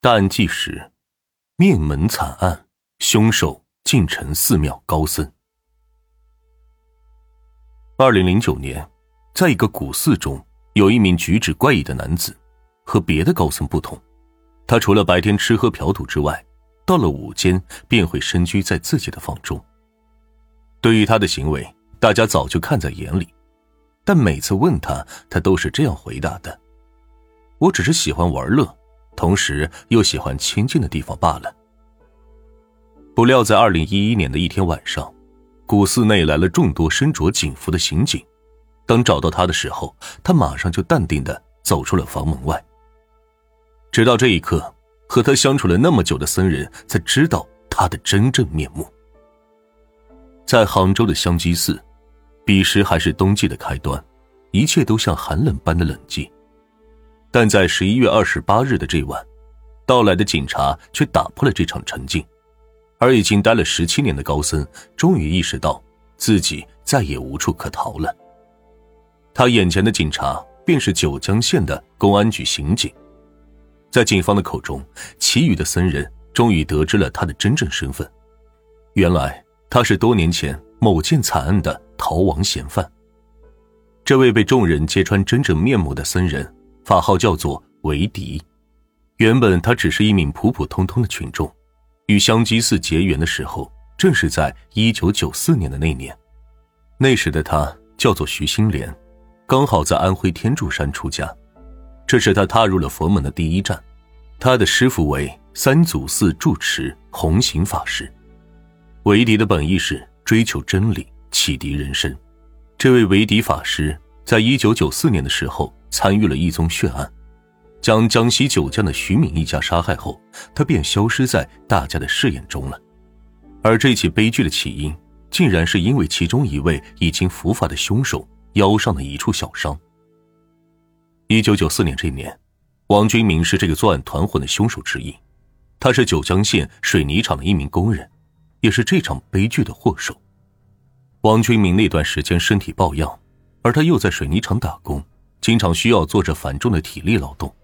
大案纪实：灭门惨案，凶手进城寺庙高僧。二零零九年，在一个古寺中，有一名举止怪异的男子，和别的高僧不同，他除了白天吃喝嫖赌之外，到了午间便会深居在自己的房中。对于他的行为，大家早就看在眼里，但每次问他，他都是这样回答的：“我只是喜欢玩乐。”同时又喜欢清静的地方罢了。不料，在二零一一年的一天晚上，古寺内来了众多身着警服的刑警。当找到他的时候，他马上就淡定的走出了房门外。直到这一刻，和他相处了那么久的僧人才知道他的真正面目。在杭州的香积寺，彼时还是冬季的开端，一切都像寒冷般的冷寂。但在十一月二十八日的这晚，到来的警察却打破了这场沉静，而已经待了十七年的高僧终于意识到自己再也无处可逃了。他眼前的警察便是九江县的公安局刑警，在警方的口中，其余的僧人终于得知了他的真正身份，原来他是多年前某件惨案的逃亡嫌犯。这位被众人揭穿真正面目的僧人。法号叫做维迪，原本他只是一名普普通通的群众，与香积寺结缘的时候，正是在一九九四年的那年。那时的他叫做徐新莲，刚好在安徽天柱山出家，这是他踏入了佛门的第一站。他的师傅为三祖寺住持弘行法师。维迪的本意是追求真理，启迪人生。这位维迪法师在一九九四年的时候。参与了一宗血案，将江西九江的徐敏一家杀害后，他便消失在大家的视野中了。而这起悲剧的起因，竟然是因为其中一位已经伏法的凶手腰上的一处小伤。一九九四年这年，王军明是这个作案团伙的凶手之一，他是九江县水泥厂的一名工人，也是这场悲剧的祸首。王军明那段时间身体抱恙，而他又在水泥厂打工。经常需要做着繁重的体力劳动，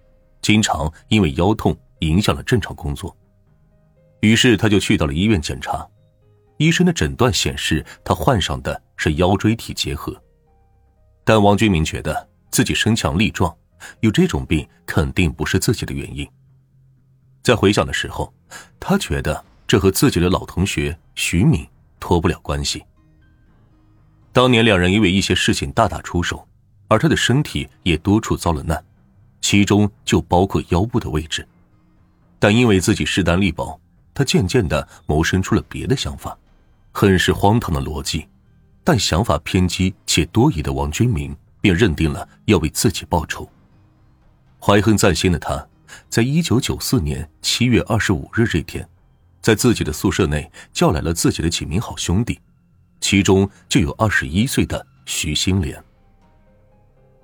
经常因为腰痛影响了正常工作。于是他就去到了医院检查，医生的诊断显示他患上的是腰椎体结核。但王军明觉得自己身强力壮，有这种病肯定不是自己的原因。在回想的时候，他觉得这和自己的老同学徐敏脱不了关系。当年两人因为一些事情大打出手。而他的身体也多处遭了难，其中就包括腰部的位置。但因为自己势单力薄，他渐渐的萌生出了别的想法，很是荒唐的逻辑。但想法偏激且多疑的王军明便认定了要为自己报仇。怀恨在心的他，在一九九四年七月二十五日这天，在自己的宿舍内叫来了自己的几名好兄弟，其中就有二十一岁的徐新莲。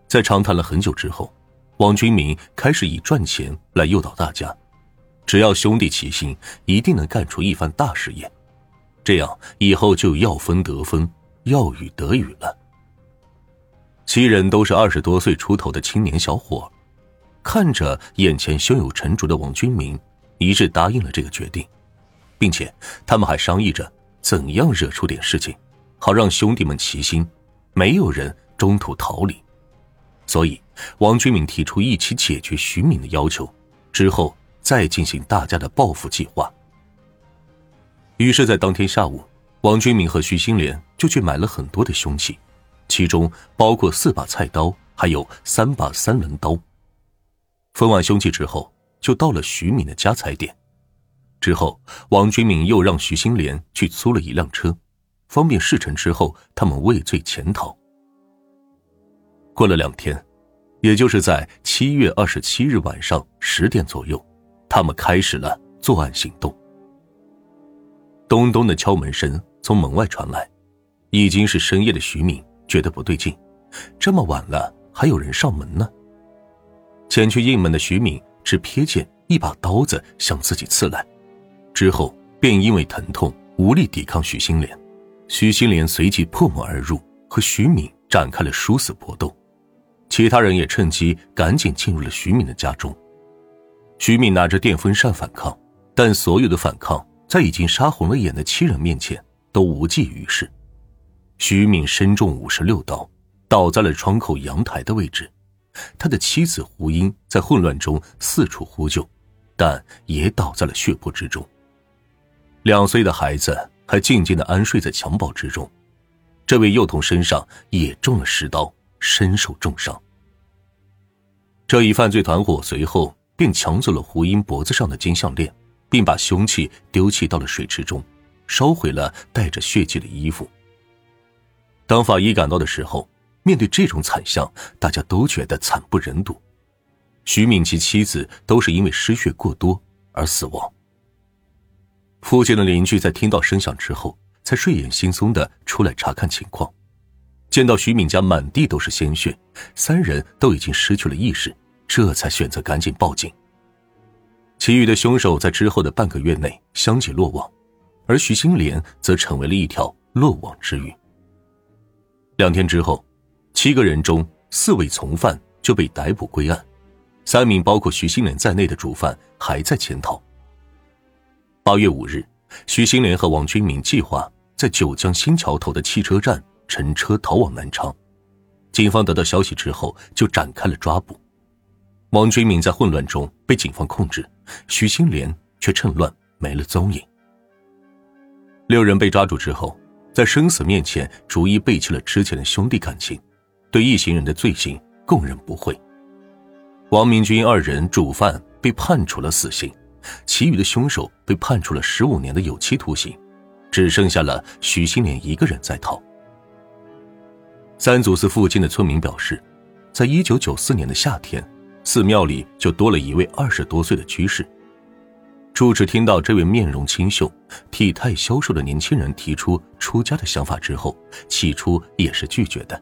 在长谈了很久之后，王军明开始以赚钱来诱导大家，只要兄弟齐心，一定能干出一番大事业，这样以后就要分得分，要雨得雨了。七人都是二十多岁出头的青年小伙，看着眼前胸有成竹的王军明，一致答应了这个决定，并且他们还商议着怎样惹出点事情，好让兄弟们齐心，没有人中途逃离。所以，王军敏提出一起解决徐敏的要求，之后再进行大家的报复计划。于是，在当天下午，王军敏和徐新莲就去买了很多的凶器，其中包括四把菜刀，还有三把三轮刀。分完凶器之后，就到了徐敏的家踩点。之后，王军敏又让徐新莲去租了一辆车，方便事成之后他们畏罪潜逃。过了两天，也就是在七月二十七日晚上十点左右，他们开始了作案行动。咚咚的敲门声从门外传来，已经是深夜的徐敏觉得不对劲，这么晚了还有人上门呢。前去应门的徐敏只瞥见一把刀子向自己刺来，之后便因为疼痛无力抵抗徐新莲，徐新莲随即破门而入，和徐敏展开了殊死搏斗。其他人也趁机赶紧进入了徐敏的家中。徐敏拿着电风扇反抗，但所有的反抗在已经杀红了眼的七人面前都无济于事。徐敏身中五十六刀，倒在了窗口阳台的位置。他的妻子胡英在混乱中四处呼救，但也倒在了血泊之中。两岁的孩子还静静的安睡在襁褓之中。这位幼童身上也中了十刀，身受重伤。这一犯罪团伙随后便抢走了胡英脖子上的金项链，并把凶器丢弃到了水池中，烧毁了带着血迹的衣服。当法医赶到的时候，面对这种惨象，大家都觉得惨不忍睹。徐敏其妻子都是因为失血过多而死亡。附近的邻居在听到声响之后，才睡眼惺忪的出来查看情况。见到徐敏家满地都是鲜血，三人都已经失去了意识，这才选择赶紧报警。其余的凶手在之后的半个月内相继落网，而徐新莲则成为了一条落网之鱼。两天之后，七个人中四位从犯就被逮捕归案，三名包括徐新莲在内的主犯还在潜逃。八月五日，徐新莲和王军明计划在九江新桥头的汽车站乘车逃往南昌。警方得到消息之后，就展开了抓捕。王军明在混乱中被警方控制，徐新莲却趁乱没了踪影。六人被抓住之后，在生死面前逐一背弃了之前的兄弟感情，对一行人的罪行供认不讳。王明军二人主犯被判处了死刑。其余的凶手被判处了十五年的有期徒刑，只剩下了许新莲一个人在逃。三祖寺附近的村民表示，在一九九四年的夏天，寺庙里就多了一位二十多岁的居士。住持听到这位面容清秀、体态消瘦的年轻人提出出家的想法之后，起初也是拒绝的。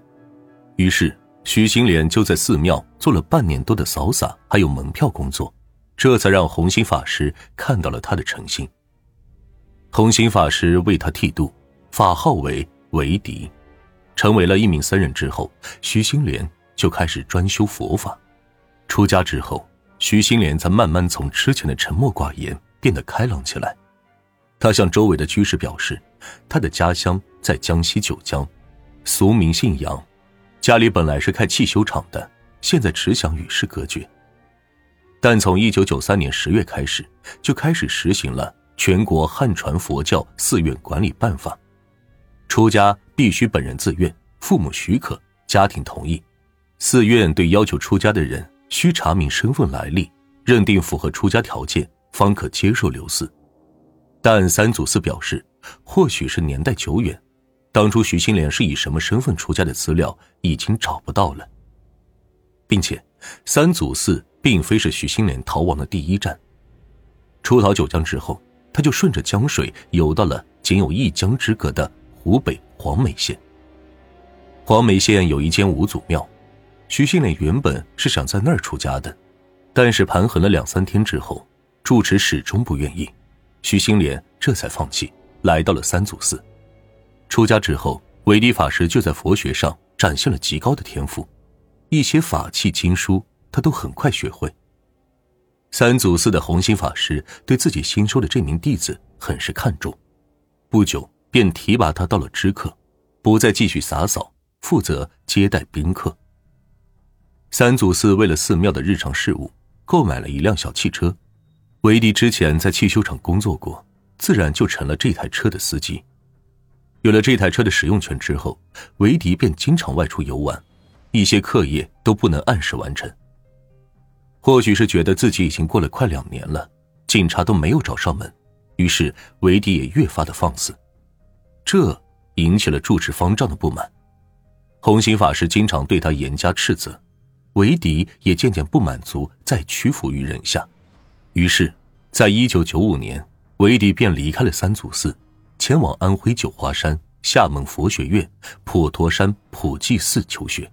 于是，许新莲就在寺庙做了半年多的扫洒还有门票工作。这才让红心法师看到了他的诚心。红心法师为他剃度，法号为维迪，成为了一名僧人之后，徐新莲就开始专修佛法。出家之后，徐新莲才慢慢从之前的沉默寡言变得开朗起来。他向周围的居士表示，他的家乡在江西九江，俗名姓杨，家里本来是开汽修厂的，现在只想与世隔绝。但从一九九三年十月开始，就开始实行了全国汉传佛教寺院管理办法，出家必须本人自愿、父母许可、家庭同意。寺院对要求出家的人需查明身份来历，认定符合出家条件，方可接受留寺。但三祖寺表示，或许是年代久远，当初徐新莲是以什么身份出家的资料已经找不到了，并且三祖寺。并非是徐新莲逃亡的第一站。出逃九江之后，他就顺着江水游到了仅有一江之隔的湖北黄梅县。黄梅县有一间五祖庙，徐新莲原本是想在那儿出家的，但是盘桓了两三天之后，住持始终不愿意，徐新莲这才放弃，来到了三祖寺。出家之后，韦迪法师就在佛学上展现了极高的天赋，一些法器经书。他都很快学会。三祖寺的红心法师对自己新收的这名弟子很是看重，不久便提拔他到了知客，不再继续洒扫，负责接待宾客。三祖寺为了寺庙的日常事务，购买了一辆小汽车。维迪之前在汽修厂工作过，自然就成了这台车的司机。有了这台车的使用权之后，维迪便经常外出游玩，一些课业都不能按时完成。或许是觉得自己已经过了快两年了，警察都没有找上门，于是维迪也越发的放肆，这引起了住持方丈的不满。红心法师经常对他严加斥责，维迪也渐渐不满足，再屈服于人下。于是，在一九九五年，维迪便离开了三祖寺，前往安徽九华山、厦门佛学院、普陀山普济寺求学。